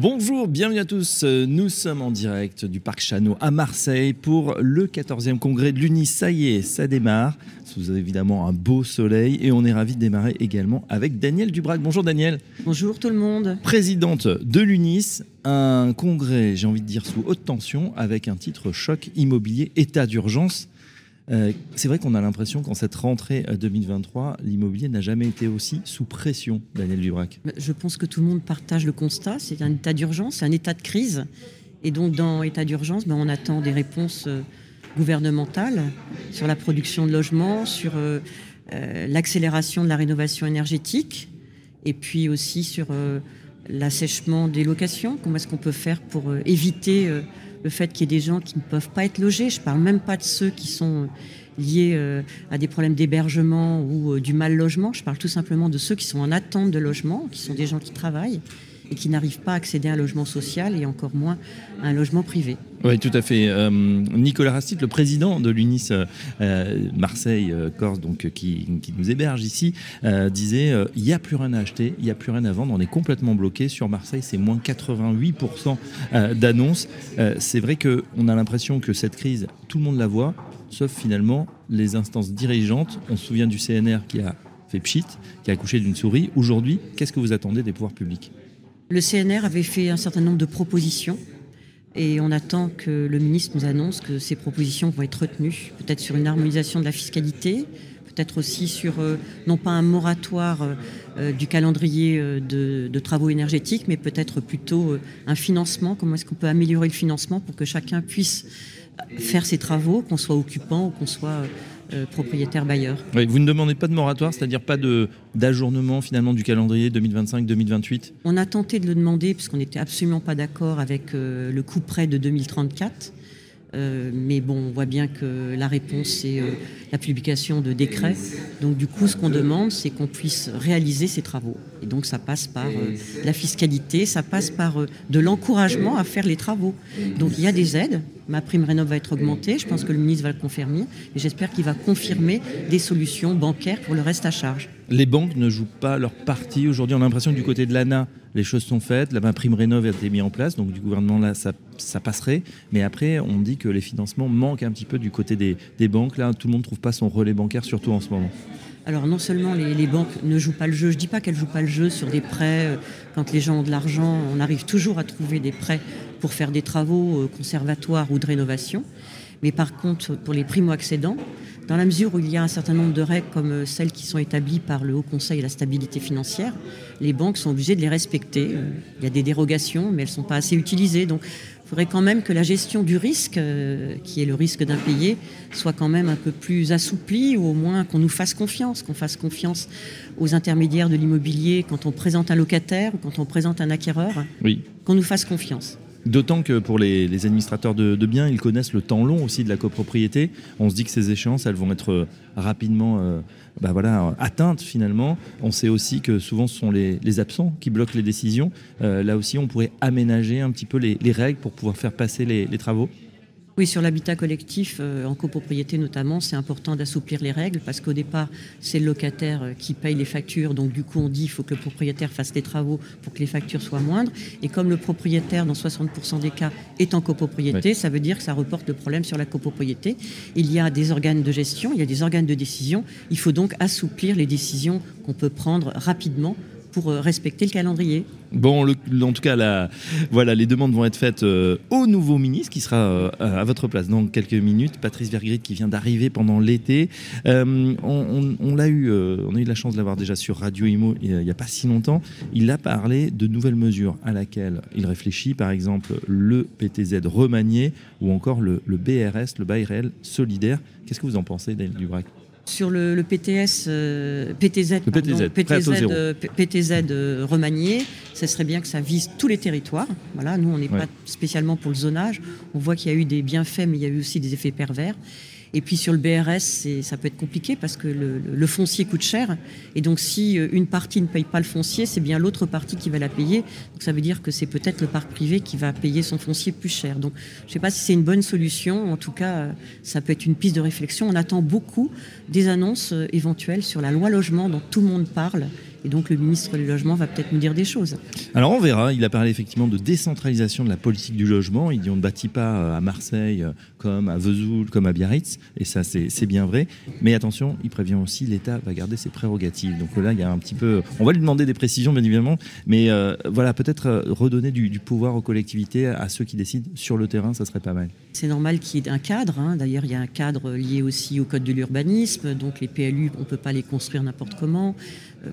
Bonjour, bienvenue à tous. Nous sommes en direct du Parc Chano à Marseille pour le 14e congrès de l'UNIS. Ça y est, ça démarre. Sous évidemment un beau soleil et on est ravi de démarrer également avec Daniel Dubrac. Bonjour Daniel. Bonjour tout le monde. Présidente de l'UNIS, un congrès, j'ai envie de dire, sous haute tension avec un titre choc immobilier, état d'urgence. Euh, c'est vrai qu'on a l'impression qu'en cette rentrée 2023, euh, l'immobilier n'a jamais été aussi sous pression, Daniel Dubrac. Je pense que tout le monde partage le constat. C'est un état d'urgence, c'est un état de crise. Et donc, dans état d'urgence, ben, on attend des réponses euh, gouvernementales sur la production de logements, sur l'accélération de la rénovation énergétique, et puis aussi sur l'assèchement des locations. Comment est-ce qu'on peut faire pour éviter le fait qu'il y ait des gens qui ne peuvent pas être logés. Je ne parle même pas de ceux qui sont liés euh, à des problèmes d'hébergement ou euh, du mal logement. Je parle tout simplement de ceux qui sont en attente de logement, qui sont des gens qui travaillent et qui n'arrivent pas à accéder à un logement social et encore moins à un logement privé. Oui, tout à fait. Euh, Nicolas Rastit, le président de l'UNIS Marseille-Corse, donc qui, nous héberge ici, disait il n'y a plus rien à acheter, il n'y a plus rien à vendre, on est complètement bloqué. Sur Marseille, c'est moins 88% d'annonces. c'est vrai qu'on a l'impression que cette crise, tout le monde la voit, sauf finalement les instances dirigeantes. On se souvient du CNR qui a fait pchit, qui a accouché d'une souris. Aujourd'hui, qu'est-ce que vous attendez des pouvoirs publics? Le CNR avait fait un certain nombre de propositions et on attend que le ministre nous annonce que ces propositions vont être retenues, peut-être sur une harmonisation de la fiscalité, peut-être aussi sur, euh, non pas un moratoire euh, euh, du calendrier de, de, travaux énergétiques, mais peut-être plutôt un financement. Comment est-ce qu'on peut améliorer le financement pour que chacun puisse faire ses travaux, qu'on soit occupant ou qu'on soit euh, propriétaire bailleur. vous ne demandez pas de moratoire, c'est-à-dire pas d'ajournement finalement du calendrier 2025-2028 On a tenté de le demander puisqu'on n'était absolument pas d'accord avec euh, le coup près de 2034. Euh, mais bon, on voit bien que la réponse, c'est la publication de décrets. Donc du coup, ce qu'on demande, c'est qu'on puisse réaliser ces travaux. Et donc ça passe par la fiscalité, ça passe par de l'encouragement à faire les travaux. Donc il y a des aides, ma prime rénov va être augmentée. Je pense que le ministre va le confirmer. Et j'espère qu'il va confirmer des solutions bancaires pour le reste à charge. Les banques ne jouent pas leur partie. Aujourd'hui, on a l'impression que du côté de l'ANA, les choses sont faites. La prime rénov a été mise en place. Donc, du gouvernement, là, ça, passerait. Mais après, on dit que les financements manquent un petit peu du côté des, des banques. Là, tout le monde ne trouve pas son relais bancaire, surtout en ce moment. Alors non seulement les, banques ne jouent pas le jeu, je ne dis pas qu'elles ne jouent pas le jeu sur des prêts, euh, quand les gens ont de l'argent, on arrive toujours à trouver des prêts pour faire des travaux euh, conservatoires ou de rénovation. Mais par contre, pour les primo-accédants, dans la mesure où il y a un certain nombre de règles comme euh, celles qui sont établies par le Haut Conseil à la stabilité financière, les banques sont obligées de les respecter. Il y a des dérogations, mais elles ne sont pas assez utilisées. Donc il faudrait quand même que la gestion du risque, euh, qui est le risque d'impayé, soit quand même un peu plus assouplie, ou au moins qu'on nous fasse confiance, qu'on fasse confiance aux intermédiaires de l'immobilier quand on présente un locataire ou quand on présente un acquéreur, oui. qu'on nous fasse confiance. D'autant que pour les, administrateurs de, biens, ils connaissent le temps long aussi de la copropriété. On se dit que ces échéances, elles vont être euh, rapidement euh, bah atteintes finalement. On sait aussi que souvent ce sont les, absents qui bloquent les décisions. Euh, là aussi, on pourrait aménager un petit peu les, règles pour pouvoir faire passer les travaux. Oui, sur l'habitat collectif, euh, en copropriété notamment, c'est important d'assouplir les règles parce qu'au départ, c'est le locataire euh, qui paye les factures. Donc du coup, on dit qu'il faut que le propriétaire fasse les travaux pour que les factures soient moindres. Et comme le propriétaire, dans 60% des cas, est en copropriété, ça veut dire que ça reporte le problème sur la copropriété. Il y a des organes de gestion, il y a des organes de décision. Il faut donc assouplir les décisions qu'on peut prendre rapidement pour euh, respecter le calendrier. Bon, en tout cas, voilà, les demandes vont être faites euh, au nouveau ministre qui sera euh, à votre place dans quelques minutes, Patrice Vergrit qui vient d'arriver pendant l'été. on, l'a eu, on a eu la chance de l'avoir déjà sur Radio Imo il n'y a pas si longtemps. Il a parlé de nouvelles mesures à laquelle il réfléchit, par exemple le PTZ remanié ou encore le, BRS, le bail réel solidaire. Qu'est-ce que vous en pensez, Daniel Dubrac? Sur le, PTS, PTZ, PTZ, remanié, ce serait bien que ça vise tous les territoires. Voilà, nous, on n'est pas spécialement pour le zonage. On voit qu'il y a eu des bienfaits, mais il y a eu aussi des effets pervers. Et puis sur le BRS, ça peut être compliqué parce que le, foncier coûte cher. Et donc si euh, une partie ne paye pas le foncier, c'est bien l'autre partie qui va la payer. Donc ça veut dire que c'est peut-être le parc privé qui va payer son foncier plus cher. Donc je ne sais pas si c'est une bonne solution. En tout cas, euh, ça peut être une piste de réflexion. On attend beaucoup des annonces euh, éventuelles sur la loi logement dont tout le monde parle. Et donc le ministre du Logement va peut-être nous dire des choses. Alors on verra, il a parlé effectivement de décentralisation de la politique du logement. Il dit on ne bâtit pas euh, à Marseille euh, comme à Vesoul, comme à Biarritz, et ça c'est bien vrai. Mais attention, il prévient aussi l'État va garder ses prérogatives. Donc là, il y a un petit peu... On va lui demander des précisions bien évidemment, mais euh, voilà, peut-être redonner du, pouvoir aux collectivités, à ceux qui décident sur le terrain, ça serait pas mal. C'est normal qu'il y ait un cadre. Hein. D'ailleurs, il y a un cadre lié aussi au code de l'urbanisme. Donc les PLU, on ne peut pas les construire n'importe comment.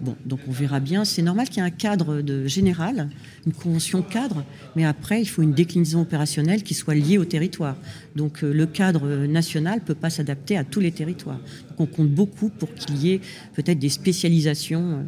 bon, donc on verra bien. C'est normal qu'il y ait un cadre général, une convention cadre, mais après, il faut une déclinaison opérationnelle qui soit liée au territoire. Donc euh, le cadre national ne peut pas s'adapter à tous les territoires. Donc on compte beaucoup pour qu'il y ait peut-être des spécialisations.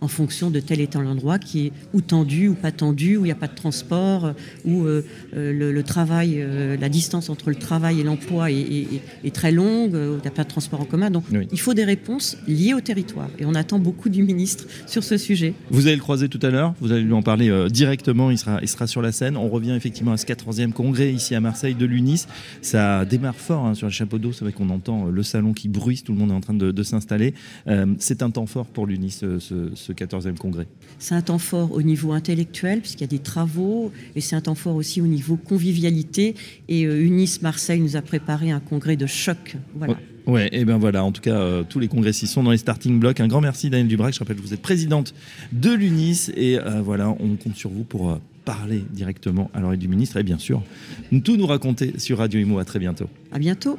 En fonction de tel et tel endroit qui est ou tendu ou pas tendu, où il n'y a pas de transport, où euh, euh, le, travail, euh, la distance entre le travail et l'emploi est, très longue, où il n'y a pas de transport en commun. Donc il faut des réponses liées au territoire. Et on attend beaucoup du ministre sur ce sujet. Vous allez le croiser tout à l'heure, vous allez lui en parler directement, il sera, il sera sur la scène. On revient effectivement à ce 14e congrès ici à Marseille de l'UNIS. Ça démarre fort hein, sur le chapeau d'eau, c'est vrai qu'on entend le salon qui bruisse, tout le monde est en train de, s'installer. c'est un temps fort pour l'UNIS, ce 14e congrès C'est un temps fort au niveau intellectuel, puisqu'il y a des travaux, et c'est un temps fort aussi au niveau convivialité. Et euh, Unis Marseille nous a préparé un congrès de choc. Voilà. Ouais, et ben voilà, en tout cas, euh, tous les congressistes sont dans les starting blocks. Un grand merci, Daniel Dubrac. Je rappelle que vous êtes présidente de l'UNIS, et euh, voilà, on compte sur vous pour parler directement à l'oreille du ministre, et bien sûr, tout nous raconter sur Radio Imo. À très bientôt. À bientôt.